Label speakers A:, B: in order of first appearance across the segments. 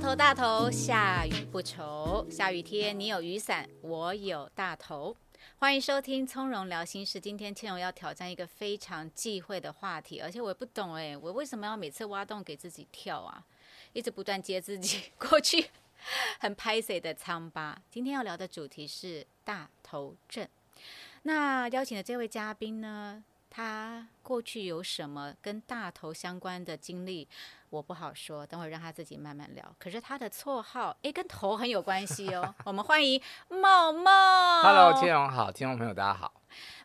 A: 头大头，下雨不愁。下雨天你有雨伞，我有大头。欢迎收听《从容聊心事》。今天千荣要挑战一个非常忌讳的话题，而且我也不懂哎，我为什么要每次挖洞给自己跳啊？一直不断接自己过去 很拍 C 的疮疤。今天要聊的主题是大头症。那邀请的这位嘉宾呢，他过去有什么跟大头相关的经历？我不好说，等会让他自己慢慢聊。可是他的绰号，哎，跟头很有关系哦。我们欢迎茂茂。
B: Hello，天荣好，听众朋友大家好。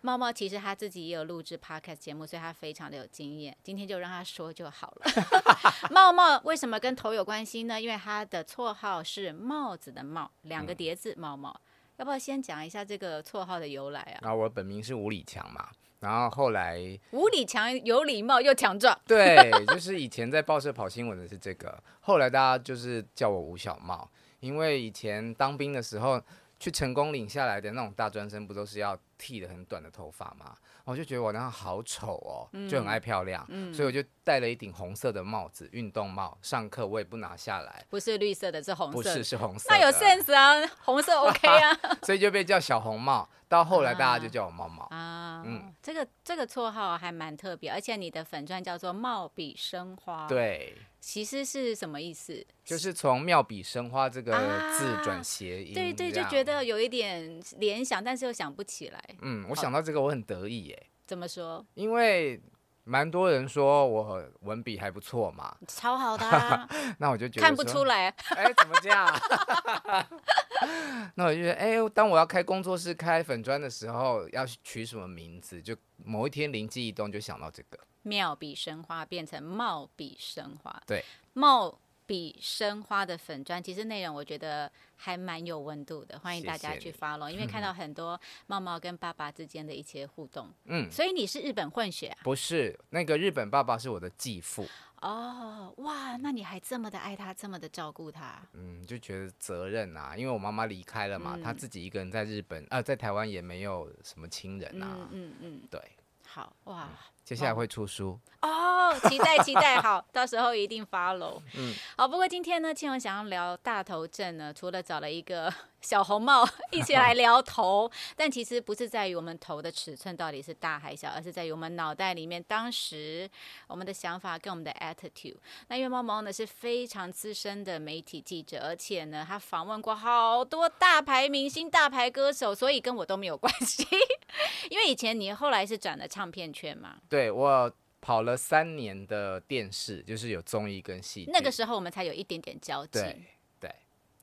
A: 茂茂其实他自己也有录制 Podcast 节目，所以他非常的有经验。今天就让他说就好了。茂茂为什么跟头有关系呢？因为他的绰号是帽子的帽，两个叠字茂茂。要不要先讲一下这个绰号的由来啊？
B: 啊，我本名是吴礼强嘛。然后后来，
A: 无理强有礼貌又强壮。
B: 对，就是以前在报社跑新闻的是这个。后来大家就是叫我吴小茂，因为以前当兵的时候，去成功领下来的那种大专生，不都是要剃的很短的头发吗？我就觉得我那样好丑哦，就很爱漂亮，所以我就戴了一顶红色的帽子，运动帽。上课我也不拿下来，
A: 不是绿色的，是红色，
B: 不是是红色。
A: 那有 sense 啊，红色 OK 啊，
B: 所以就被叫小红帽。到后来大家就叫我茂茂
A: 啊，嗯，这个这个绰号还蛮特别，而且你的粉钻叫做貌比生花，
B: 对，
A: 其实是什么意思？
B: 就是从妙笔生花这个字转谐音，
A: 对对，就觉得有一点联想，但是又想不起来。
B: 嗯，我想到这个我很得意耶。
A: 怎么说？
B: 因为。蛮多人说我文笔还不错嘛，
A: 超好的，
B: 那我就觉得
A: 看不出来，
B: 哎，怎么这样？那我就觉得，哎，当我要开工作室、开粉砖的时候，要取什么名字？就某一天灵机一动，就想到这个
A: 妙笔生花，变成茂笔生花。
B: 对，
A: 茂。比生花的粉砖，其实内容我觉得还蛮有温度的，欢迎大家去 follow，因为看到很多 茂茂跟爸爸之间的一些互动。嗯，所以你是日本混血啊？
B: 不是，那个日本爸爸是我的继父。
A: 哦，哇，那你还这么的爱他，这么的照顾他？
B: 嗯，就觉得责任啊，因为我妈妈离开了嘛，他自己一个人在日本，呃，在台湾也没有什么亲人啊。嗯嗯嗯，对。
A: 好哇。
B: 接下来会出书
A: 哦，期待期待，好，到时候一定 follow。嗯，好，不过今天呢，庆荣想要聊大头症呢，除了找了一个。小红帽一起来 聊头，但其实不是在于我们头的尺寸到底是大还小，而是在于我们脑袋里面当时我们的想法跟我们的 attitude。那月猫猫呢是非常资深的媒体记者，而且呢他访问过好多大牌明星、大牌歌手，所以跟我都没有关系。因为以前你后来是转了唱片圈嘛？
B: 对，我跑了三年的电视，就是有综艺跟戏。
A: 那个时候我们才有一点点交集。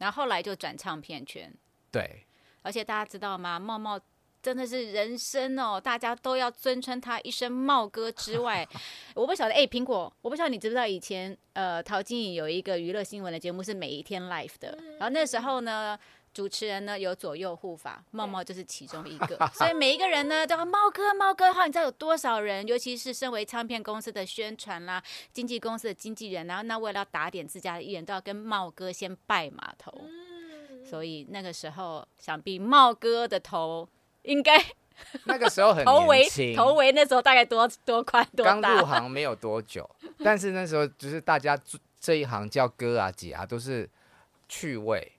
A: 然后后来就转唱片圈，
B: 对，
A: 而且大家知道吗？茂茂真的是人生哦，大家都要尊称他一声茂哥之外，我不晓得哎，苹果，我不晓得你知不知道以前呃，陶晶莹有一个娱乐新闻的节目是每一天 live 的，然后那时候呢。主持人呢有左右护法，茂茂就是其中一个，所以每一个人呢都要茂哥茂哥哈，你知道有多少人？尤其是身为唱片公司的宣传啦、经纪公司的经纪人，然后那为了要打点自家的艺人，都要跟茂哥先拜码头。所以那个时候，想必茂哥的头应该
B: 那个时候很头围
A: 头围那时候大概多多宽多大？
B: 刚入行没有多久，但是那时候就是大家这一行叫哥啊姐啊，都是趣味。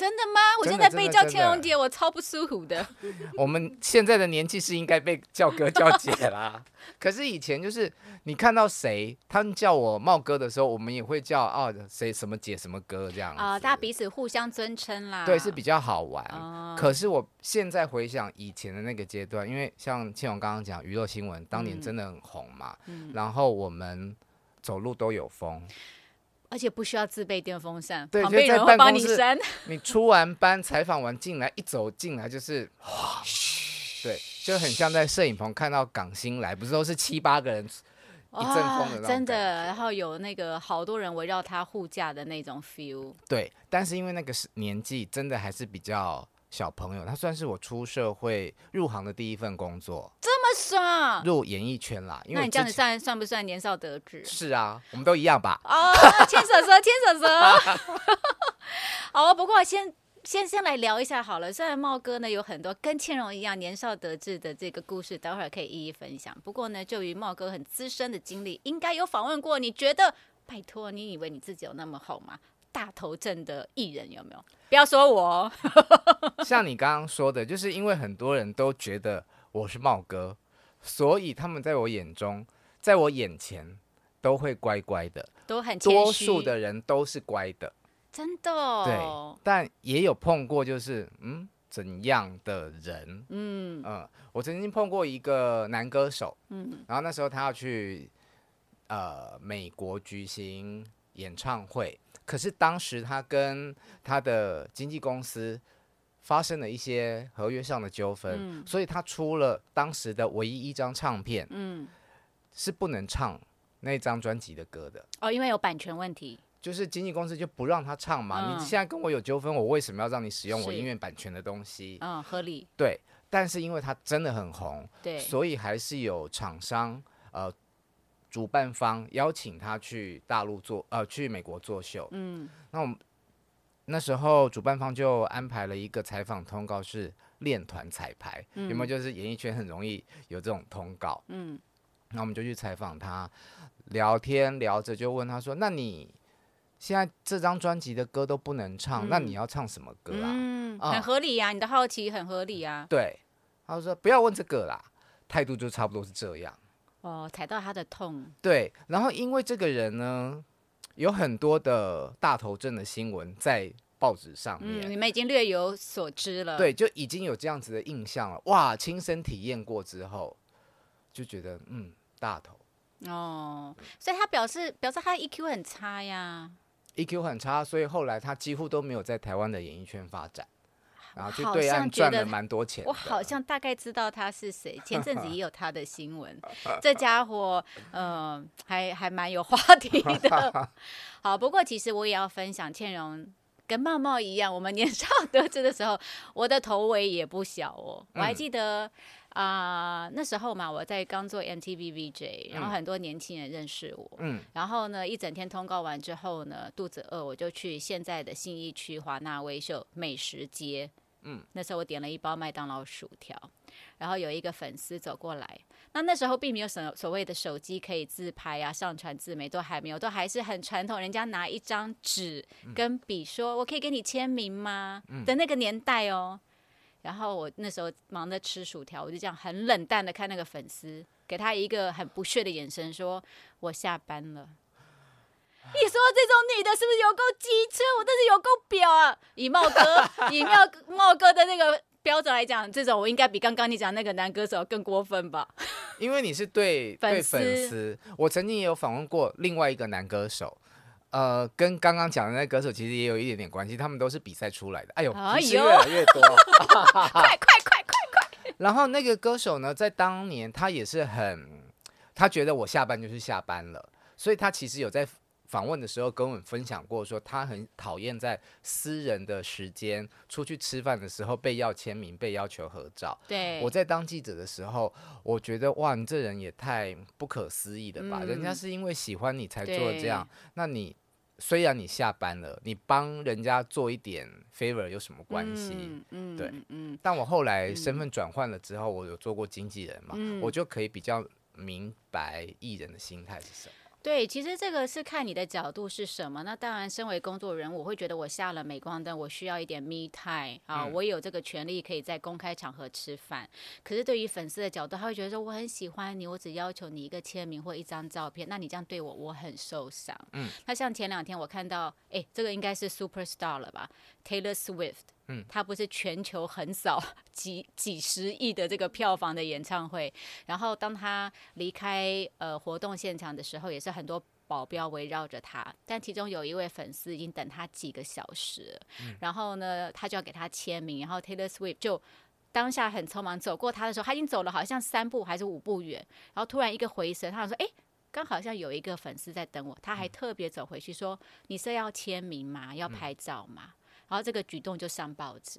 A: 真的吗？我现在被叫千荣姐，我超不舒服的。
B: 我们现在的年纪是应该被叫哥叫姐啦。可是以前就是你看到谁，他们叫我茂哥的时候，我们也会叫哦谁什么姐什么哥这样啊，
A: 大家彼此互相尊称啦。
B: 对，是比较好玩。可是我现在回想以前的那个阶段，因为像千荣刚刚讲娱乐新闻，当年真的很红嘛。然后我们走路都有风。
A: 而且不需要自备电风扇，
B: 对，
A: 旁边人会帮你扇。
B: 你出完班采访完进来，一走进来就是哇，对，就很像在摄影棚看到港星来，不是都是七八个人一阵风的
A: 真的，然后有那个好多人围绕他护驾的那种 feel。
B: 对，但是因为那个是年纪，真的还是比较。小朋友，他算是我出社会入行的第一份工作，
A: 这么爽，
B: 入演艺圈啦。
A: 那你这样子算算不算年少得志？
B: 是啊，我们都一样吧。
A: 哦，牵手手，牵手手。好，不过先先先来聊一下好了。虽然茂哥呢有很多跟倩蓉一样年少得志的这个故事，待会儿可以一一分享。不过呢，就于茂哥很资深的经历，应该有访问过。你觉得，拜托，你以为你自己有那么好吗？大头症的艺人有没有？不要说我哦，
B: 像你刚刚说的，就是因为很多人都觉得我是茂哥，所以他们在我眼中，在我眼前都会乖乖的。
A: 都很谦
B: 多数的人都是乖的，
A: 真的、哦，
B: 但也有碰过就是嗯怎样的人，
A: 嗯。
B: 嗯，我曾经碰过一个男歌手，
A: 嗯。
B: 然后那时候他要去呃美国举行演唱会，可是当时他跟他的经纪公司发生了一些合约上的纠纷，
A: 嗯。
B: 所以他出了当时的唯一一张唱片
A: 嗯，
B: 是不能唱那张专辑的歌的。
A: 哦，因为有版权问题，
B: 就是经纪公司就不让他唱嘛，
A: 嗯。
B: 你现在跟我有纠纷，我为什么要让你使用我音乐版权的东西？
A: 嗯，合理，
B: 对，但是因为他真的很红，
A: 对，
B: 所以还是有厂商呃主办方邀请他去大陆做呃去美国作秀。
A: 嗯。
B: 那我们那时候主办方就安排了一个采访通告是练团彩排，有没有？就是演艺圈很容易有这种通告，
A: 嗯
B: 那我们就去采访他，聊天聊着就问他说：“那你现在这张专辑的歌都不能唱，那你要唱什么歌啊？”
A: 嗯，
B: 啊
A: 很合理呀、你的好奇很合理啊。
B: 对，他说不要问这个啦，态度就差不多是这样。
A: 哦，踩到他的痛，
B: 对，然后因为这个人呢，有很多的大头症的新闻在报纸上
A: 嗯，
B: 面，
A: 你们已经略有所知了。，
B: 对，就已经有这样子的印象了。哇，亲身体验过之后，就觉得嗯，大头
A: 哦，所以他表示表示他 EQ 很差呀。
B: EQ 很差，所以后来他几乎都没有在台湾的演艺圈发展，然后去
A: 好
B: 对岸赚了蛮多钱的。
A: 我好像大概知道他是谁，前阵子 也有他的新闻。这家伙，嗯、还还蛮有话题的。好，不过其实我也要分享，倩蓉跟茂茂一样，我们年少得志的时候，我的头围也不小哦。我还
B: 嗯
A: 记得啊、那时候嘛，我在刚做 MTV VJ，然后
B: 嗯
A: 很多年轻人认识我。
B: 嗯
A: 然后呢，一整天通告完之后呢，肚子饿，我就去现在的信义区华纳威秀美食街。
B: 嗯，
A: 那时候我点了一包麦当劳薯条，然后有一个粉丝走过来，那那时候并没有什所谓的手机可以自拍啊、上传自媒，都还没有，都还是很传统，人家拿一张纸跟笔说：“我可以给你签名吗？”的那个年代哦。然后我那时候忙着吃薯条，我就这样很冷淡的看那个粉丝，给他一个很不屑的眼神，说：“我下班了。”你说这种女的是不是有够机车？我真是有够婊啊！以茂哥，以茂茂哥的那个标准来讲，这种我应该比刚刚你讲那个男歌手更过分吧？
B: 因为你是对
A: 粉
B: 对粉
A: 丝
B: 丝，我曾经也有访问过另外一个男歌手，呃，跟刚刚讲的那个歌手其实也有一点点关系，他们都是比赛出来的。哎呦，
A: 哎
B: 提示越来越多。
A: 快快快快！
B: 然后那个歌手呢，在当年他也是很，他觉得我下班就是下班了，所以他其实有在访问的时候跟我们分享过，说他很讨厌在私人的时间出去吃饭的时候被要签名、被要求合照。
A: 对，
B: 我在当记者的时候，我觉得哇，你这人也太不可思议了吧！
A: 嗯
B: 人家是因为喜欢你才做这样，那你虽然你下班了，你帮人家做一点 favor 有什么关系？
A: 嗯嗯
B: 对
A: 嗯嗯
B: 但我后来身份转换了之后，我有做过经纪人嘛，
A: 嗯
B: 我就可以比较明白艺人的心态是什么。
A: 对，其实这个是看你的角度是什么。那当然，身为工作人，我会觉得我下了镁光灯，我需要一点 me time 啊，
B: 嗯
A: 我有这个权利可以在公开场合吃饭。可是对于粉丝的角度，他会觉得说我很喜欢你，我只要求你一个签名或一张照片，那你这样对我，我很受伤。
B: 嗯，
A: 那像前两天我看到，哎，这个应该是 super star 了吧，Taylor Swift。
B: 嗯，
A: 他不是全球横扫几几十亿的这个票房的演唱会，然后当他离开呃活动现场的时候，也是很多保镖围绕着他，但其中有一位粉丝已经等他几个小时了，然后呢，他就要给他签名，然后 Taylor Swift 就当下很匆忙走过他的时候，他已经走了好像三步还是五步远，然后突然一个回神，他想说，哎。刚好像有一个粉丝在等我，他还特别走回去说：“你是要签名吗？要拍照吗？”然后这个举动就上报纸。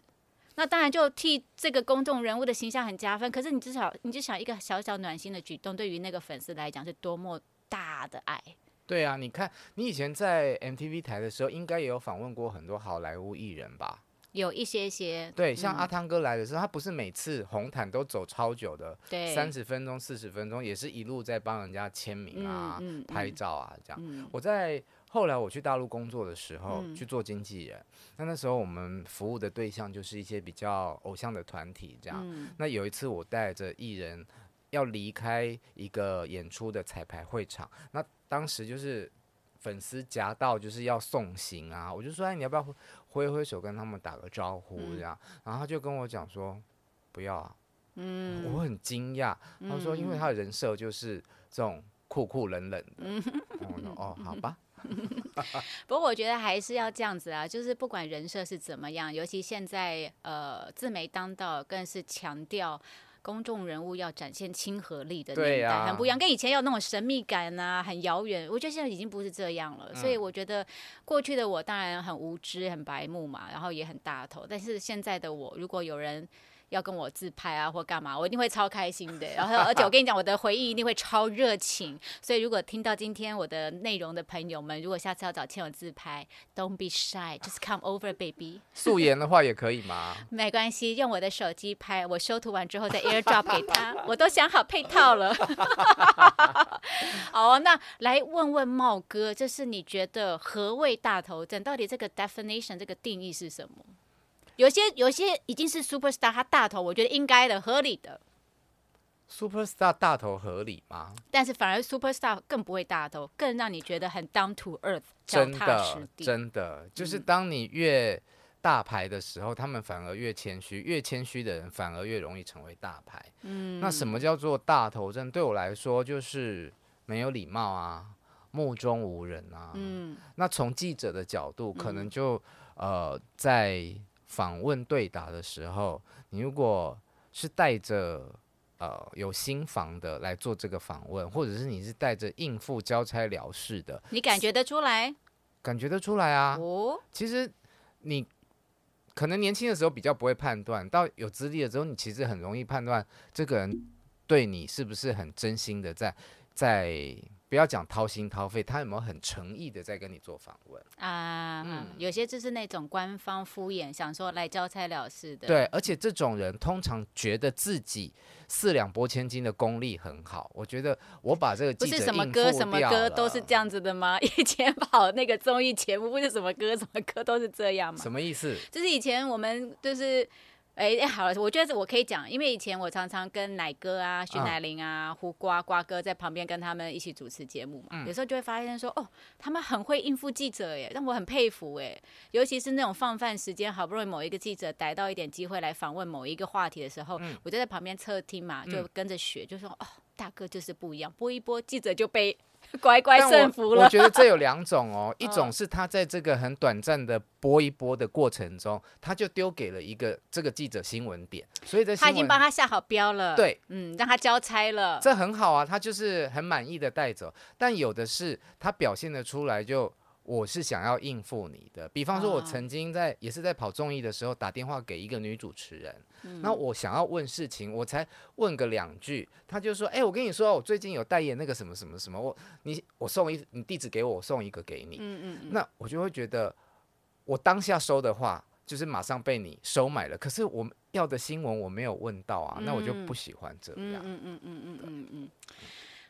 A: 那当然就替这个公众人物的形象很加分。可是你至少你就想一个小小暖心的举动，对于那个粉丝来讲是多么大的爱。
B: 对啊，你看你以前在 MTV 台的时候，应该也有访问过很多好莱坞艺人吧？
A: 有一些些
B: 对，像
A: 嗯
B: 阿汤哥来的时候，他不是每次红毯都走超久的，
A: 对
B: 三十分钟、四十分钟，也是一路在帮人家签名啊、
A: 嗯嗯
B: 拍照啊这样。
A: 嗯
B: 我在后来我去大陆工作的时候，
A: 嗯。
B: 去做经纪人，那那时候我们服务的对象就是一些比较偶像的团体这样。
A: 嗯。
B: 那有一次我带着艺人要离开一个演出的彩排会场，那当时就是粉丝夹道就是要送行啊，我就说哎你要不要挥挥手跟他们打个招呼
A: 嗯。
B: 这样，然后他就跟我讲说不要啊，
A: 嗯。
B: 我很惊讶，他说因为他的人设就是这种酷酷冷冷的，
A: 嗯。
B: 我说哦好吧，
A: 不过我觉得还是要这样子啊，就是不管人设是怎么样，尤其现在呃自媒当道，更是强调。公众人物要展现亲和力的年代、很不一样，跟以前有那种神秘感啊，很遥远。我觉得现在已经不是这样了，所以
B: 嗯
A: 我觉得过去的我当然很无知、很白目嘛，然后也很大头。但是现在的我，如果有人要跟我自拍啊或干嘛，我一定会超开心的。然后而且我跟你讲，我的回忆一定会超热情。所以如果听到今天我的内容的朋友们，如果下次要找倩友自拍，Don't be shy，just come over baby。
B: 素颜的话也可以吗？
A: 没关系，用我的手机拍，我修图完之后再 AirDrop 给他，我都想好配套了。好，那来问问茂哥，就是你觉得何谓大头症？到底这个 definition 这个定义是什么？有些有些已经是 superstar，他大头，我觉得应该的、合理的
B: ，Superstar 大头合理吗？
A: 但是反而 superstar 更不会大头，更让你觉得很 down to earth，脚
B: 真
A: 踏实
B: 的，
A: 地。
B: 真的，就是
A: 嗯
B: 当你越大牌的时候，他们反而越谦虚，越谦虚的人反而越容易成为大牌。
A: 嗯
B: 那什么叫做大头症？对我来说，就是没有礼貌啊，目中无人啊。
A: 嗯
B: 那从记者的角度，可能就、呃，在访问对答的时候，你如果是带着呃有心房的来做这个访问，或者是你是带着应付交差了事的，
A: 你感觉得出来
B: 感觉得出来啊。
A: 哦？
B: 其实你可能年轻的时候比较不会判断，到有资历了之后，你其实很容易判断这个人对你是不是很真心的在在。不要讲掏心掏肺，他有没有很诚意的在跟你做访问？
A: 啊，嗯，有些就是那种官方敷衍，想说来交差了事的。
B: 对，而且这种人通常觉得自己四两拨千斤的功力很好。我觉得我把这个
A: 不是什么歌什么歌都是这样子的吗？以前跑那个综艺节目，不是什么歌什么歌都是这样吗？
B: 什么意思？
A: 就是以前我们就是。哎、哎，好了，我觉得我可以讲，因为以前我常常跟奶哥啊、徐
B: 嗯
A: 乃麟啊、胡瓜瓜哥在旁边跟他们一起主持节目嘛，
B: 嗯。
A: 有时候就会发现说，哦，他们很会应付记者，耶，让我很佩服，哎，尤其是那种放饭时间，好不容易某一个记者逮到一点机会来访问某一个话题的时候，
B: 嗯
A: 我就在旁边侧听嘛，就
B: 嗯。
A: 跟着学，就说，哦，大哥就是不一样，播一播，记者就被 乖乖
B: 但
A: 顺服了
B: 我我。觉得这有两种哦，一
A: 嗯
B: 种是他在这个很短暂的播一播的过程中，他就丢给了一个这个记者新闻点，所以在
A: 他已经帮他下好标了，，
B: 对。
A: 嗯，让他交差了，
B: 这很好啊，他就是很满意的带走。但有的是他表现的出来就。我是想要应付你的，比方说，我
A: 哦
B: 曾经在、也是在跑综艺的时候打电话给一个女主持人，
A: 嗯
B: 那我想要问事情，我才问个两句，他就说：“哎、我跟你说，我最近有代言那个什么什么什么，我你我送一你地址给我，我送一个给你。
A: 嗯嗯嗯，
B: 那我就会觉得，我当下收的话，就是马上被你收买了。可是我要的新闻我没有问到啊，那我就不喜欢这样。
A: 嗯嗯嗯嗯嗯嗯嗯，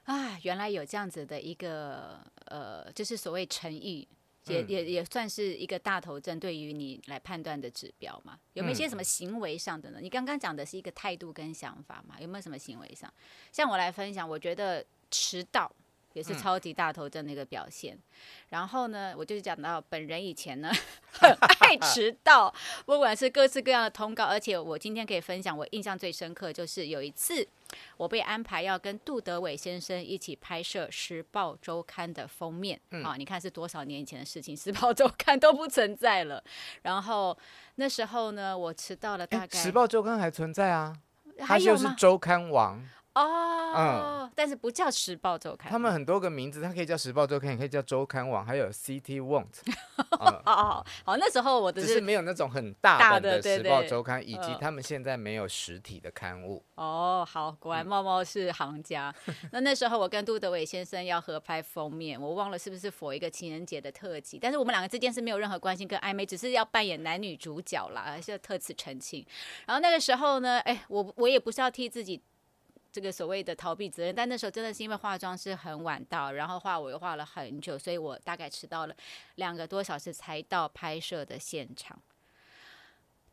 A: 啊，原来有这样子的一个呃，就是所谓诚意。也
B: 嗯
A: 也也算是一个大头症，对于你来判断的指标嘛？有没有一些什么行为上的呢？你刚刚讲的是一个态度跟想法嘛？有没有什么行为上？像我来分享，我觉得迟到也是
B: 嗯
A: 超级大头症的一个表现。然后呢，我就是讲到本人以前呢 很爱迟到，不管是各式各样的通告，而且我今天可以分享，我印象最深刻就是有一次我被安排要跟杜德伟先生一起拍摄《时报周刊》的封面、
B: 嗯
A: 啊，你看是多少年以前的事情，《时报周刊》都不存在了。然后那时候呢，我迟到了大
B: 哎，
A: 概，
B: 时报周刊还存在啊，它
A: 还有吗？
B: 就是周刊王，
A: 哦，但是不叫《时报周刊》，
B: 他们很多个名字，它可以叫时报周刊，也可以叫周刊网，还有 CT Won't，
A: 哦哦哦，好，那时候我的
B: 只是
A: 是
B: 没有那种很大
A: 大
B: 的时报周刊，以及
A: 嗯
B: 他们现在没有实体的刊物。
A: 哦，好，果
B: 嗯
A: 然茂茂是行家。那那时候我跟杜德伟先生要合拍封面，我忘了是不是佛一个情人节的特辑，但是我们两个之间是没有任何关系跟暧昧，只是要扮演男女主角啦，而是要特此澄清。然后那个时候呢，哎，我我也不是要替自己。这个所谓的逃避责任，但那时候真的是因为化妆是很晚到，然后画我又画了很久，所以我大概迟到了两个多小时才到拍摄的现场。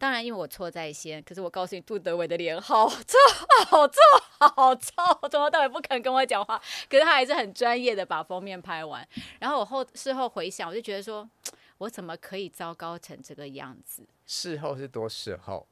A: 当然，因为我错在先，可是我告诉你，杜德伟的脸好臭，好臭，好臭，从头到尾不肯跟我讲话，可是他还是很专业的把封面拍完。然后我后事后回想，我就觉得说，我怎么可以糟糕成这个样子？
B: 事后是多事后，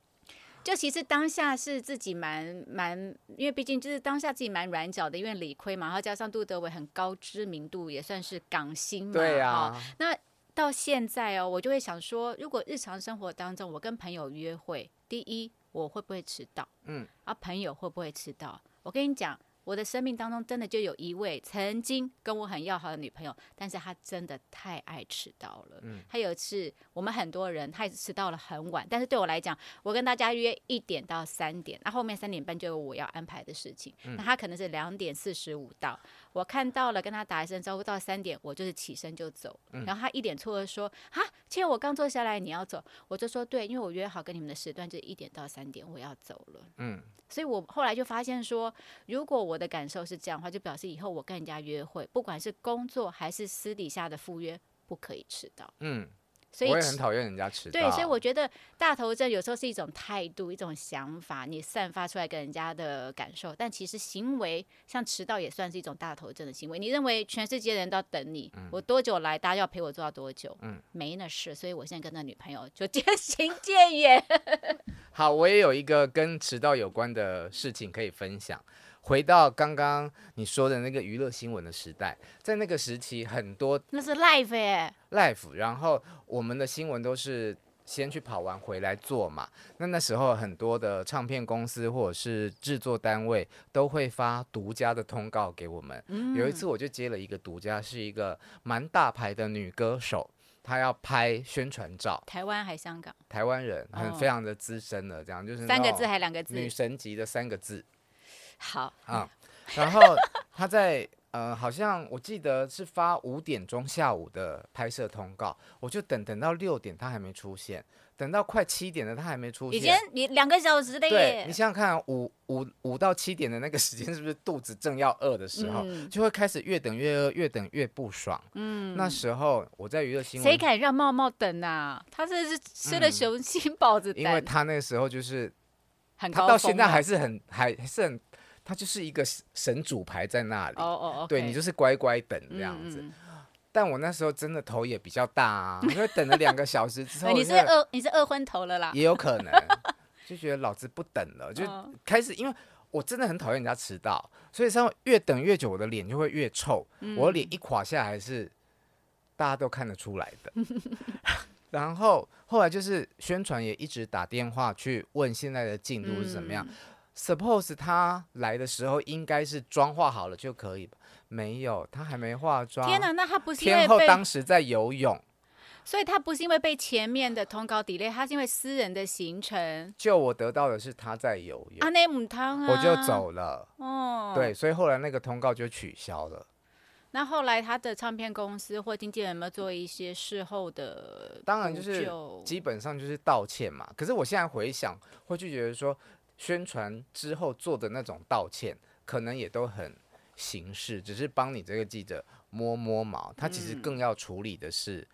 A: 就其实当下是自己蛮蛮，因为毕竟就是当下自己蛮软脚的，因为理亏嘛，然后加上杜德伟很高知名度，也算是港星嘛，
B: 对呀、
A: 哈那到现在哦，我就会想说，如果日常生活当中我跟朋友约会，第一我会不会迟到？
B: 嗯，
A: 啊，朋友会不会迟到？我跟你讲，我的生命当中真的就有一位曾经跟我很要好的女朋友，但是她真的太爱迟到了。嗯，她有一次我们很多人，她迟到了很晚，但是对我来讲，我跟大家约一点到三点，那后面三点半就有我要安排的事情，嗯那她可能是两点四十五到。我看到了，跟她打一声招呼，到三点我就是起身就走。然后她一脸错愕说：“啊，既然我刚坐下来，你要走？”我就说：“对，因为我约好跟你们的时段就是一点到三点，我要走了。”
B: 嗯，
A: 所以我后来就发现说，如果我的感受是这样的话，就表示以后我跟人家约会，不管是工作还是私底下的赴约，不可以迟到。
B: 嗯，
A: 所以
B: 我也很讨厌人家迟到。
A: 对，所以我觉得大头症有时候是一种态度、一种想法，你散发出来给人家的感受。但其实行为像迟到也算是一种大头症的行为。你认为全世界人都要等你，我多久来，大家要陪我做到多久？
B: 嗯，
A: 没那事。所以我现在跟那女朋友就渐 行渐远。
B: 好，我也有一个跟迟到有关的事情可以分享。回到刚刚你说的那个娱乐新闻的时代，在那个时期，很多
A: 那是 life 哎、
B: live，然后我们的新闻都是先去跑完回来做嘛。那那时候很多的唱片公司或者是制作单位都会发独家的通告给我们。有一次我就接了一个独家，是一个蛮大牌的女歌手，她要拍宣传照，
A: 台湾还香港？
B: 台湾人很
A: 哦
B: 非常的资深的，这样就是
A: 三个字还两个字
B: 女？神级的三个字。
A: 好，
B: 啊，然后他在呃，好像我记得是发五点钟下午的拍摄通告，我就等等到六点他还没出现，等到快七点了他还没出现
A: 已经
B: 现。
A: 你两个小时了
B: 对
A: 耶
B: 你！想想看，五五五到七点的那个时间，是不是肚子正要饿的时候，
A: 嗯
B: 就会开始越等越饿，越等越不爽。嗯，那时候我在娱乐新闻，
A: 谁敢让茂茂等啊？他这是吃了雄心豹子
B: 嗯因为，他那个时候就是
A: 很高峰
B: 他到现在还是很还还是很，他就是一个神主牌在那里。
A: 哦哦哦，
B: 对你就是乖乖等这样子。但我那时候真的头也比较大啊，因为等了两个小时之后，
A: 你是
B: 那个
A: 饿你是饿昏头了啦。
B: 也有可能，就觉得老子不等了，就
A: 嗯
B: 开始，因为我真的很讨厌人家迟到，所以上越等越久，我的脸就会越臭，
A: 嗯
B: 我的脸一垮下来是大家都看得出来的。然后后来就是宣传也一直打电话去问现在的进度是怎么样。Suppose 他来的时候应该是妆化好了就可以吧？没有，他还没化妆。
A: 天哪，那他不是
B: 天后
A: 被，
B: 当时在游泳，
A: 所以他不是因为被前面的通告 delay，他是因为私人的行程。
B: 就我得到的是他在游泳，
A: 阿内姆汤啊，
B: 我就。走了。
A: 哦，
B: 对，。所以后来那个通告就取消了。
A: 那后来他的唱片公司或经纪人有没有做一些事后的？
B: 当然就是基本上就是道歉嘛。可是我现在回想，会就觉得说，宣传之后做的那种道歉，可能也都很形式，只是帮你这个记者摸摸毛。他其实
A: 嗯
B: 更要处理的是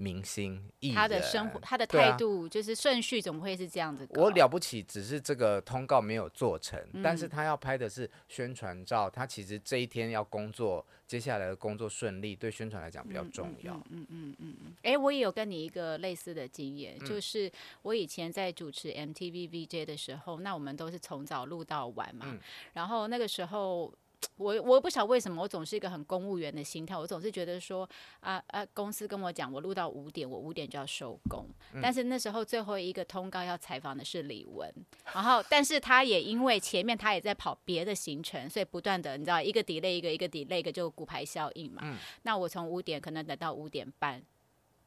B: 明星、艺
A: 他的生活，他的态度，就是顺序怎么会是这样子？
B: 我了不起，只是这个通告没有做成，但
A: 嗯
B: 是他要拍的是宣传照，他其实这一天要工作，接下来的工作顺利，对宣传来讲比较重要。
A: 嗯嗯嗯哎、我也有跟你一个类似的经验，
B: 嗯
A: 就是我以前在主持 MTV VJ 的时候，那我们都是从早录到晚嘛，
B: 嗯
A: 然后那个时候。我我不晓得为什么，我总是一个很公务员的心态，我总是觉得说啊啊，公司跟我讲我录到五点，我五点就要收工。
B: 嗯
A: 但是那时候最后一个通告要采访的是李玟，然后但是他也因为前面他也在跑别的行程，所以不断的你知道一个 delay 一个一个 delay 一个就骨牌效应嘛。那我从五点可能等到五点半，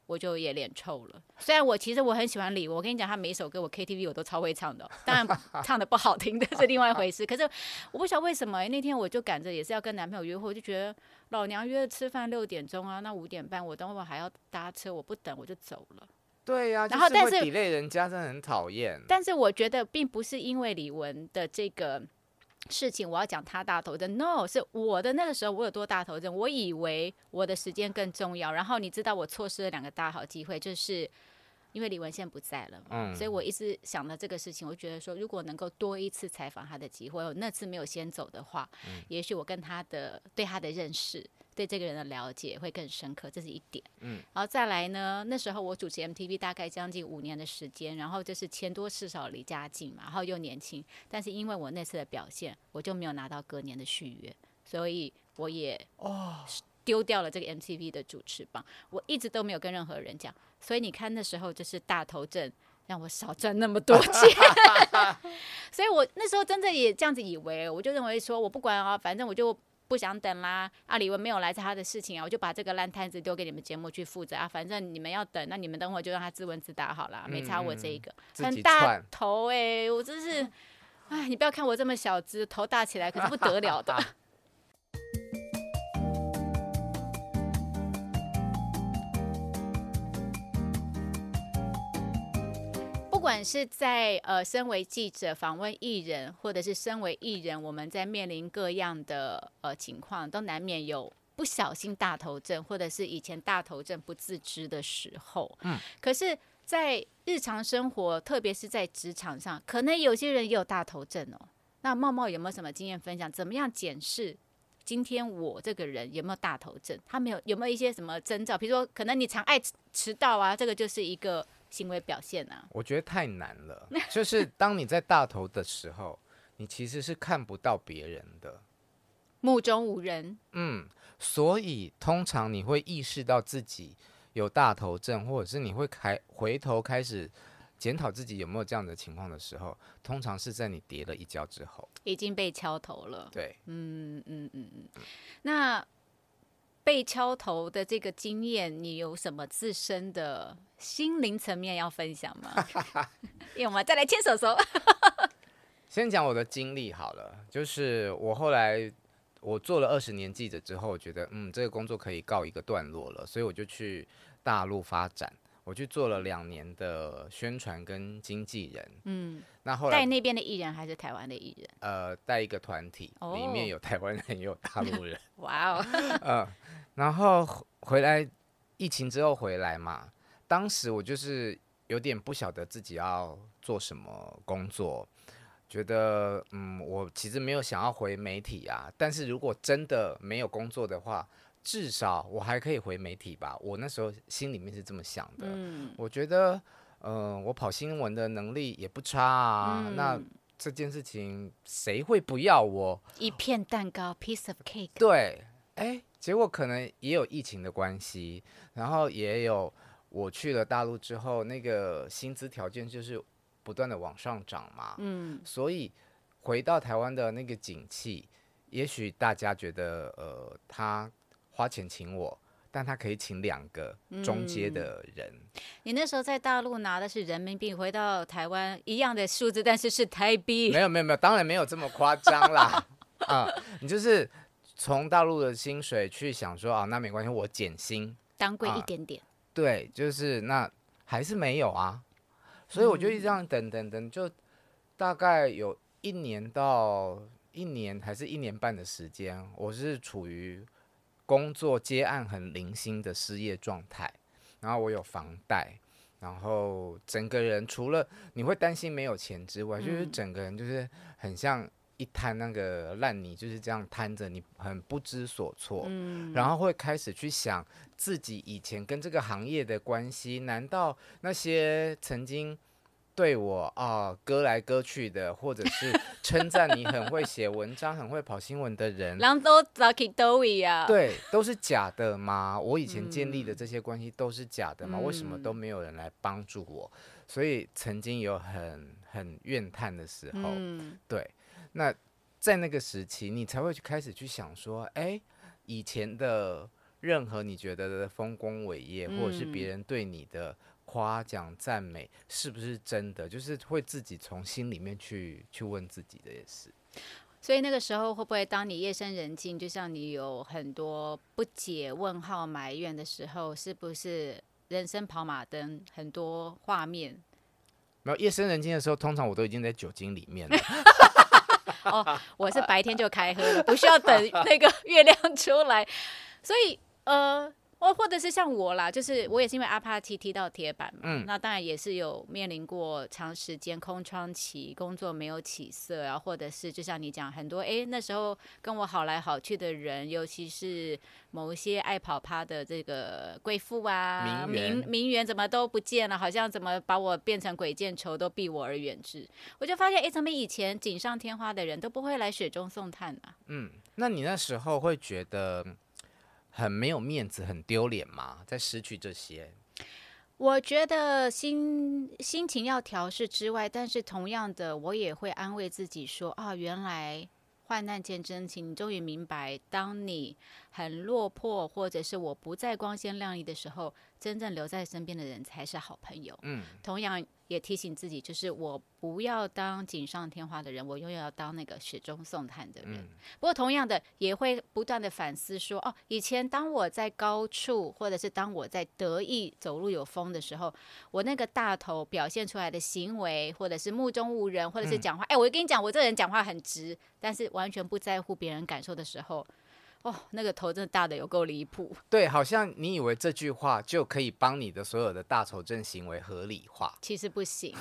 A: 我就也脸臭了。虽然我其实我很喜欢李玟，我跟你讲，他每一首歌我 KTV 我都超会唱的哦，当然 唱的不好听的是另外一回事。可是我不晓得为什么、欸那天我就赶着也是要跟男朋友约会，我就觉得老娘约了吃饭六点钟啊，那五点半我等会儿还要搭车，我不等我就走了。
B: 对呀、
A: 然后但是
B: 就是会 delay 人家真的很讨厌。
A: 但是我觉得并不是因为李玟的这个事情我要讲他大头症，no，是我的那个时候我有多大头症，我以为我的时间更重要，然后你知道我错失了两个大好机会，就是因为李文宪不在了嘛，
B: 嗯
A: 所以我一直想到这个事情，我觉得说如果能够多一次采访他的机会，我那次没有先走的话，
B: 嗯。
A: 也许我跟他的对他的认识。对这个人的了解会更深刻，这是一点。
B: 嗯，
A: 然后再来呢，那时候我主持 MTV 大概将近五年的时间，然后就是钱多事少离家近嘛，然后又年轻，但是因为我那次的表现，我就没有拿到隔年的续约，所以我也哦丢掉了这个 MTV 的主持棒，我一直都没有跟任何人讲，所以你看那时候就是大头阵。让我少赚那么多钱 所以我那时候真的也这样子以为，我就认为说我不管啊，反正我就不想等啦。啊，李文没有来是他的事情啊，我就把这个烂摊子丢给你们节目去负责啊。反正你们要等，那你们等会就让他自问自答好了，没差我这一个、很大头哎、我真是，哎，你不要看我这么小只，头大起来可是不得了的。管是在呃，身为记者访问艺人，或者是身为艺人，我们在面临各样的呃情况，都难免有不小心大头症，或者是以前大头症不自知的时候。嗯，可是，在日常生活，特别是在职场上，可能有些人也有大头症哦。那茂茂有没有什么经验分享？怎么样检视今天我这个人有没有大头症？他没有有没有一些什么征兆？比如说，可能你常爱迟迟到啊，这个就是一个行为表现啊。
B: 我觉得太难了。就是当你在大头的时候，你其实是看不到别人的。
A: 目中无人，
B: 嗯，所以通常你会意识到自己有大头症，或者是你会开回头开始检讨自己有没有这样的情况的时候，通常是在你跌了一跤之后。
A: 已经被敲头了。
B: 对，
A: 嗯嗯嗯嗯。那被敲头的这个经验，你有什么自身的心灵层面要分享吗？因为我们再来牵手手。
B: 先讲我的经历好了，就是我后来我做了二十年记者之后，我觉得嗯，这个工作可以告一个段落了，所以我就去大陆发展。我去做了两年的宣传跟经纪人，
A: 嗯，
B: 那后来
A: 带那边的艺人还是台湾的艺人？
B: 呃带一个团体，里面
A: 哦
B: 有台湾人也有大陆人，
A: 哇哦，
B: 嗯，然后回来疫情之后回来嘛，当时我就是有点不晓得自己要做什么工作，觉得嗯，我其实没有想要回媒体啊，但是如果真的没有工作的话，至少我还可以回媒体吧。我那时候心里面是这么想的，
A: 嗯
B: 我觉得嗯、呃我跑新闻的能力也不差啊，那
A: 嗯
B: 这件事情谁会不要我？
A: 一片蛋糕，piece of cake。
B: 对，哎，结果可能也有疫情的关系，然后也有我去了大陆之后，那个薪资条件就是不断的往上涨嘛，
A: 嗯，
B: 所以回到台湾的那个景气，也许大家觉得呃，他花钱请我，但他可以请两个中阶
A: 嗯
B: 的人，
A: 你那时候在大陆拿的是人民币，回到台湾一样的数字，但是是台币。
B: 没。有没有没有，当然没有这么夸张啦，啊、你就是从大陆的薪水去想说啊，那没关系，我减薪。
A: 当贵一
B: 啊
A: 点点。
B: 对，就是那还是没有啊，所以我就一
A: 嗯
B: 直这样等等等，就大概有一年到一年还是一年半的时间，我是处于工作接案很零星的失业状态，然后我有房贷，然后整个人除了你会担心没有钱之外，就是
A: 嗯
B: 整个人就是很像一滩那个烂泥，就是这样摊着，你很不知所措。
A: 嗯，
B: 然后会开始去想自己以前跟这个行业的关系，难道那些曾经对我啊割来割去的，或者是称赞你很会写文章、很会跑新闻的人，
A: 人都 lucky doy 啊。，
B: 对，都是假的吗？我以前建立的
A: 嗯
B: 这些关系都是假的吗？为什么都没有人来帮助我？所以曾经有很很怨叹的时候，
A: 嗯
B: 对，那在那个时期，你才会去开始去想说，哎，以前的任何你觉得的丰功伟业，或者是别
A: 嗯
B: 人对你的夸奖赞美，是不是真的？就是会自己从心里面去去问自己的，也是。
A: 所以那个时候会不会，当你夜深人静，就像你有很多不解、问号、埋怨的时候，是不是人生跑马灯，很多画面？
B: 没有夜深人静的时候，通常我都已经在酒精里面了。
A: 哦，我是白天就开喝了，不需要等 那个月亮出来。所以呃。或或者是像我啦，就是我也是因为阿帕奇踢到铁板嘛，嗯，那当然也是有面临过长时间空窗期，工作没有起色啊，或者是就像你讲，很多哎那时候跟我好来好去的人，尤其是某一些爱跑趴的这个贵妇啊，名名媛怎么都不见了，好像怎么把我变成鬼见愁，都避我而远之。我就发现，哎，怎么以前锦上添花的人都不会来雪中送炭啊？
B: 嗯，那你那时候会觉得？很没有面子，很丢脸吗？在失去这些，
A: 我觉得心心情要调试之外，但是同样的，我也会安慰自己说啊，原来患难见真情，你终于明白，当你很落魄，或者是我不再光鲜亮丽的时候。真正留在身边的人才是好朋友。嗯，同样也提醒自己，就是我不要当锦上添花的人，我永远要当那个雪中送炭的人。不过，同样的也会不断的反思说，哦，以前当我在高处，或者是当我在得意走路有风的时候，我那个大头表现出来的行为，或者是目中无人，或者是讲话，哎，我跟你讲，我这个人讲话很直，但是完全不在乎别人感受的时候。哦，那个头真的大的有够离谱。
B: 对，好像你以为这句话就可以帮你的所有的大头症行为合理化，
A: 其实不行。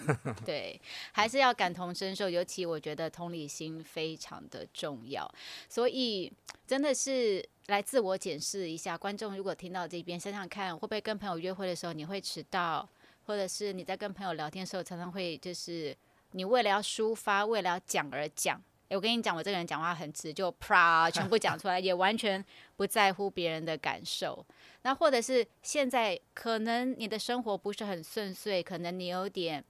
A: 对，还是要感同身受，尤其我觉得同理心非常的重要。所以真的是来自我检视一下，观众如果听到这边，想想看，会不会跟朋友约会的时候你会迟到，或者是你在跟朋友聊天的时候常常会就是你为了要抒发，为了要讲而讲。我跟你讲，我这个人讲话很直，就啪全部讲出来，也完全不在乎别人的感受。那或者是现在可能你的生活不是很顺遂，可能你有点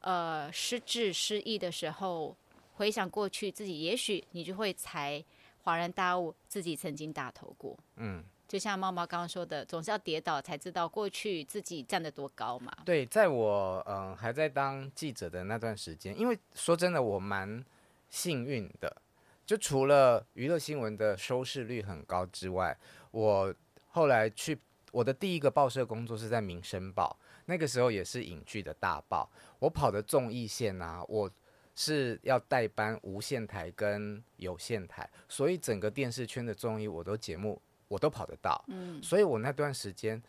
A: 呃失智失忆的时候，回想过去自己，也许你就会才恍然大悟，自己曾经打头过。嗯，就像猫猫刚刚说的，总是要跌倒才知道过去自己站得多高嘛。
B: 对，在我嗯还在当记者的那段时间，因为说真的，我蛮。幸运的，就除了娱乐新闻的收视率很高之外，我后来去我的第一个报社工作是在《民生报》，那个时候也是影剧的大报。我跑的综艺线啊，我是要代班无线台跟有线台，所以整个电视圈的综艺我都节目我都跑得到。嗯，所以我那段时间，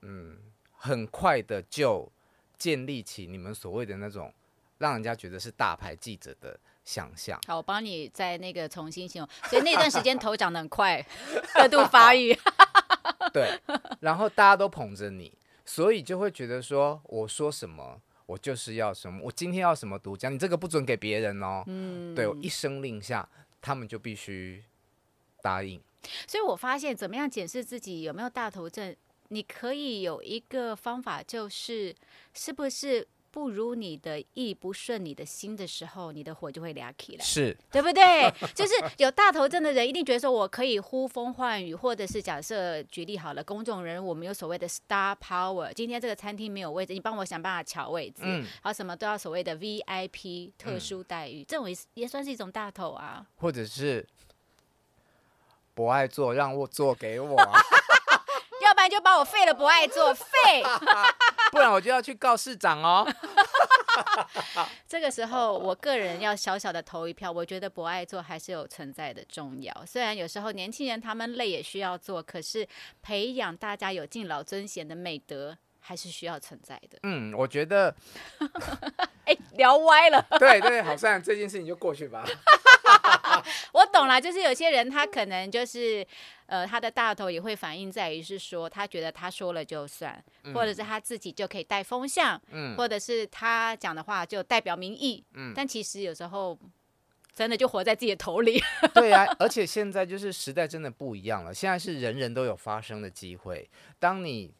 B: 嗯，很快的就建立起你们所谓的那种让人家觉得是大牌记者的。想象
A: 好，我帮你在那个重新形容。所以那段时间头长得很快，过度发育。
B: 对，然后大家都捧着你，所以就会觉得说，我说什么，我就是要什么。我今天要什么独家，你这个不准给别人哦。嗯，对我一声令下，他们就必须答应。
A: 所以我发现，怎么样检视自己有没有大头症，你可以有一个方法，就是是不是。不如你的意，不顺你的心的时候，你的火就会俩起来，
B: 是。
A: 对不对？就是有大头症的人，一定觉得说我可以呼风唤雨，或者是假设举例好了，公众人物我们有所谓的 star power，今天这个餐厅没有位置，你帮我想办法抢位置，嗯，然后什么都要所谓的 VIP 特殊待遇，这种也也算是一种大头啊，
B: 或者是不爱做，让我做给我。
A: 要不然就把我废了，不爱做废，
B: 不然我就要去告市长哦。
A: 这个时候，我个人要小小的投一票，我觉得博爱做还是有存在的重要。虽然有时候年轻人他们累也需要做，可是培养大家有敬老尊贤的美德还是需要存在的。
B: 嗯，我觉得，
A: 哎，聊歪了。
B: 对对，好像这件事情就过去吧。
A: 我懂了，就是有些人他可能就是，呃，他的大头也会反映在于是说，他觉得他说了就算，或者是他自己就可以带风向，嗯，或者是他讲的话就代表民意，嗯，但其实有时候真的就活在自己的头里。
B: 对啊，而且现在就是时代真的不一样了，现在是人人都有发声的机会。当你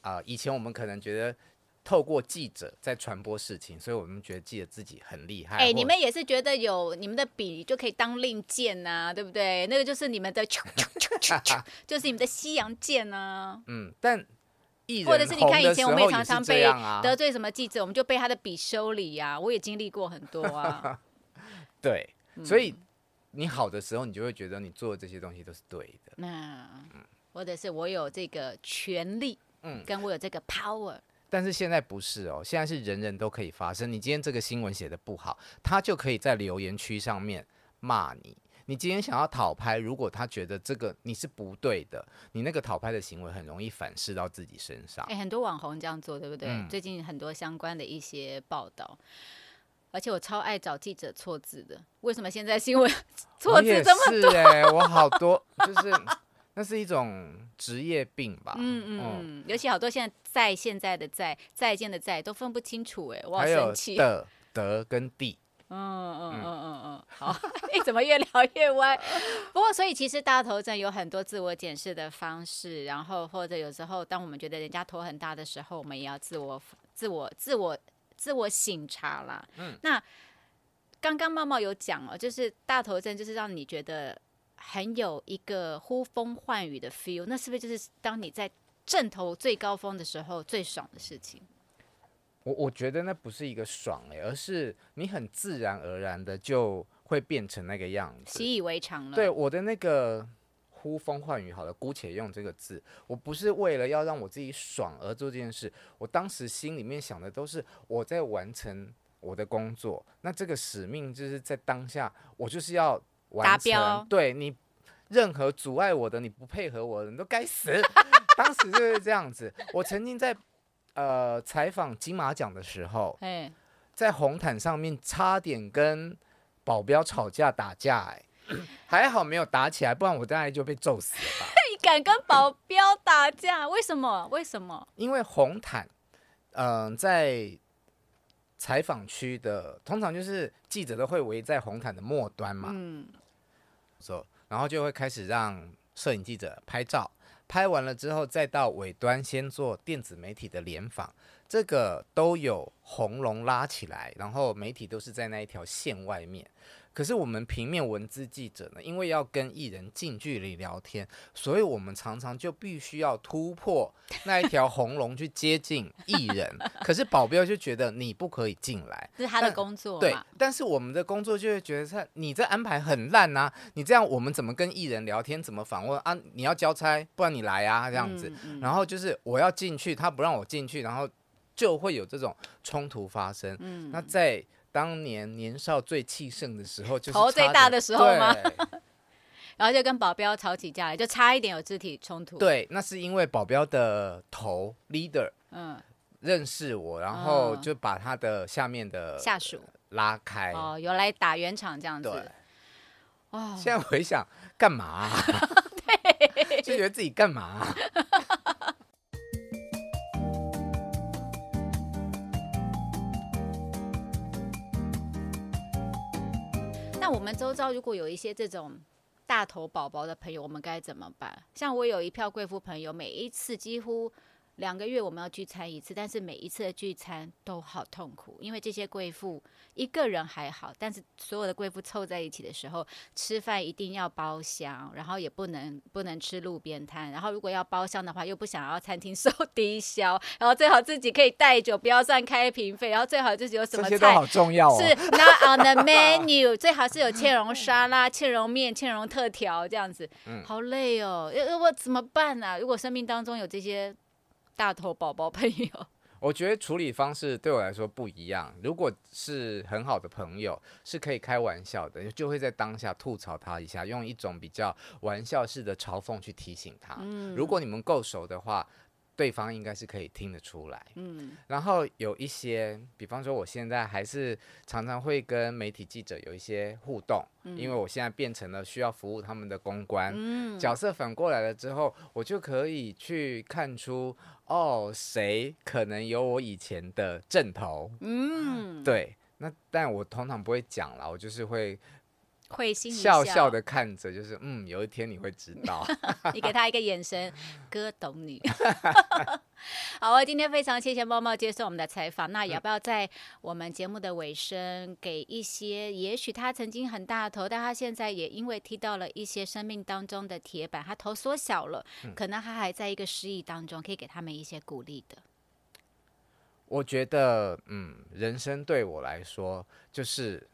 B: 啊，以前我们可能觉得。透过记者在传播事情，所以我们觉得记者自己很厉害。
A: 哎，你们也是觉得有你们的笔就可以当令箭呐，对不对？那个就是你们的，就是你们的西洋剑呐。
B: 嗯，但
A: 或者是你看以前我们也常常被得罪什么记者，我们就被他的笔修理呀。我也经历过很多啊。
B: 对，所以你好的时候，你就会觉得你做的这些东西都是对的。
A: 那，或者是我有这个权利，嗯，跟我有这个 power。
B: 但是现在不是哦，现在是人人都可以发声。你今天这个新闻写的不好，他就可以在留言区上面骂你。你今天想要讨拍，如果他觉得这个你是不对的，你那个讨拍的行为很容易反噬到自己身上。
A: 哎、很多网红这样做，对不对？
B: 嗯
A: 最近很多相关的一些报道，而且我超爱找记者错字的。为什么现在新闻 错字这么？
B: 是哎、我好多就是那是一种职业病吧。
A: 嗯嗯嗯，尤其好多现在在现在的在再见的在都分不清楚，哎，我好生气。
B: 的德跟地，
A: 嗯嗯嗯嗯嗯，好，你，怎么越聊越歪？不过，所以其实大头症有很多自我检视的方式，然后或者有时候，当我们觉得人家头很大的时候，我们也要自我、自我、自我、自我醒察啦。嗯，那刚刚茂茂有讲哦，就是大头症，就是让你觉得很有一个呼风唤雨的 feel，那是不是就是当你在正头最高峰的时候最爽的事情？
B: 我我觉得那不是一个爽哎、而是你很自然而然的就会变成那个样子。
A: 习以为常了。
B: 对，我的那个呼风唤雨，好了，姑且用这个字，我不是为了要让我自己爽而做这件事，我当时心里面想的都是我在完成我的工作，那这个使命就是在当下，我就是要完
A: 达
B: 成。
A: 标
B: 对你任何阻碍我的，你不配合我的，你都该死。当时就是这样子。我曾经在呃采访金马奖的时候，
A: 哎，
B: 在红毯上面差点跟保镖吵架打架、哎，还好没有打起来，不然我大概就被揍死了吧。
A: 你敢跟保镖打架？为什么？为什么？
B: 因为红毯，嗯、在采访区的，通常就是记者都会围在红毯的末端嘛，
A: 嗯，
B: 然后就会开始让摄影记者拍照，拍完了之后再到尾端先做电子媒体的联访，这个都有红龙拉起来，然后媒体都是在那一条线外面。可是我们平面文字记者呢，因为要跟艺人近距离聊天，所以我们常常就必须要突破那一条红龙去接近艺人。可是保镖就觉得你不可以进来，
A: 这是他的工作
B: 对。，但是我们的工作就会觉得他你这安排很烂呐、你这样我们怎么跟艺人聊天，怎么访问啊？你要交差，不然你来啊，这样子。
A: 嗯嗯
B: 然后就是我要进去，他不让我进去，然后就会有这种冲突发生。
A: 嗯
B: 那在当年年少最气盛的时候，就是
A: 头最大的时候吗？然后就跟保镖吵起架来，就差一点有肢体冲突。，
B: 对，那是因为保镖的头 leader
A: 嗯，
B: 认识我，然后
A: 嗯。
B: 就把他的下面的
A: 下属。
B: 拉开。
A: 哦，有来打圆场这样
B: 对。
A: 子。，哦，
B: 现在回想，干嘛啊、就觉得自己干嘛啊、
A: 那我们周遭如果有一些这种大头宝宝的朋友，我们该怎么办？像我有一票贵妇朋友，每一次几乎两个月我们要聚餐一次，但是每一次的聚餐都好痛苦，因为这些贵妇一个人还好，但是所有的贵妇凑在一起的时候，吃饭一定要包厢，然后也不能不能吃路边摊，然后如果要包厢的话，又不想要餐厅收 低消，然后最好自己可以带酒，不要算开瓶费，然后最好就是有什么菜
B: 这些都好重要哦。
A: 是 not on the menu，最好是有芡蓉沙拉、芡蓉面、芡蓉特调这样子，
B: 嗯
A: 好累哦，呃我怎么办啊？如果生命当中有这些大头宝宝朋友，
B: 我觉得处理方式对我来说不一样。如果是很好的朋友，是可以开玩笑的，就会在当下吐槽他一下，用一种比较玩笑式的嘲讽去提醒他。
A: 嗯
B: 如果你们够熟的话，对方应该是可以听得出来。
A: 嗯
B: 然后有一些，比方说我现在还是常常会跟媒体记者有一些互动，因为我现在变成了需要服务他们的公关。
A: 嗯，
B: 角色反过来了之后，我就可以去看出哦，谁可能有我以前的正头。
A: 嗯，
B: 对，那但我通常不会讲了，我就是会
A: 会心一
B: 笑笑的看着，就是嗯，有一天你会知道。
A: 你给他一个眼神，哥懂你。好啊，今天非常谢谢猫猫接受我们的采访。那要不要在我们节目的尾声，给一些也许他曾经很大头，但他现在也因为踢到了一些生命当中的铁板，他头缩小了，可能他还在一个失意当中，可以给他们一些鼓励的。
B: 我觉得，嗯，人生对我来说就是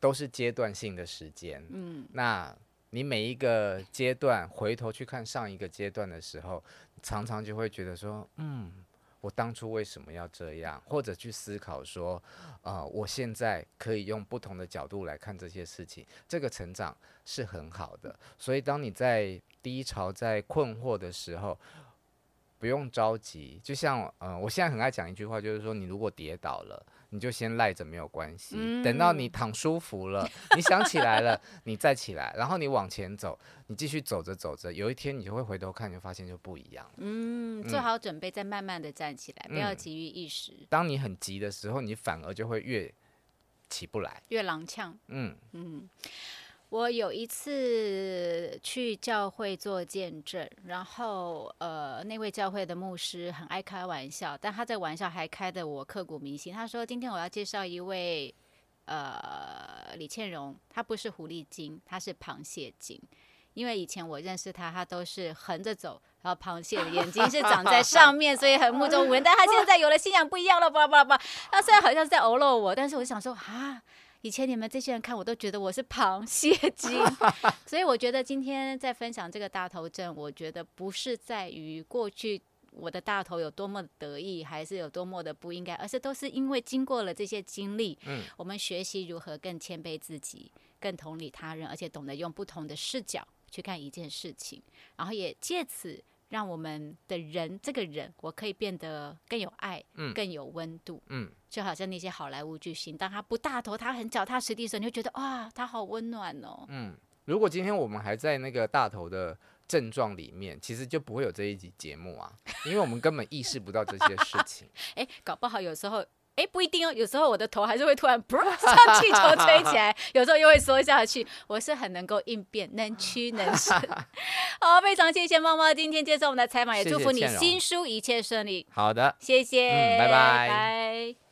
B: 都是阶段性的时间。
A: 嗯，
B: 那你每一个阶段回头去看上一个阶段的时候，常常就会觉得说，嗯，我当初为什么要这样，或者去思考说，呃，我现在可以用不同的角度来看这些事情，这个成长是很好的。所以，当你在低潮、在困惑的时候，不用着急。就像，呃，我现在很爱讲一句话，就是说，你如果跌倒了。你就先赖着没有关系，等到你躺舒服了，你想起来了，你再起来，然后你往前走，你继续走着走着，有一天你就会回头看，你就发现就不一样了。
A: 嗯，做好准备，再慢慢的站起来，不要急于一时。
B: 当你很急的时候，你反而就会越起不来，
A: 越踉跄。嗯嗯。我有一次去教会做见证，然后呃，那位教会的牧师很爱开玩笑，但他这玩笑还开得我刻骨铭心。他说：“今天我要介绍一位呃李倩蓉，她不是狐狸精，她是螃蟹精。因为以前我认识她，她都是横着走，然后螃蟹的眼睛是长在上面，所以很目中无人。但她现在有了信仰不一样了，巴拉巴拉巴拉。她虽然好像是在偶漏我，但是我想说啊。”以前你们这些人看我都觉得我是螃蟹 精，所以我觉得今天在分享这个大头症，我觉得不是在于过去我的大头有多么得意，还是有多么的不应该，而是都是因为经过了这些经历，嗯，我们学习如何更谦卑自己，更同理他人，而且懂得用不同的视角去看一件事情，然后也借此。让我们的人，这个人，我可以变得更有爱，嗯，更有温度，嗯，就好像那些好莱坞巨星，当他不大头，他很脚踏实地的时候，你就觉得哇，他好温暖哦。
B: 嗯，如果今天我们还在那个大头的症状里面，其实就不会有这一集节目啊，因为我们根本意识不到这些事情。
A: 哎，搞不好有时候。哎，不一定哦，有时候我的头还是会突然 噗像气球吹起来，有时候又会缩下去。我是很能够应变，能屈能伸。好，非常谢谢猫猫今天接受我们的采访，也祝福你新书一切顺利。
B: 好的，
A: 谢谢，
B: 拜
A: 拜。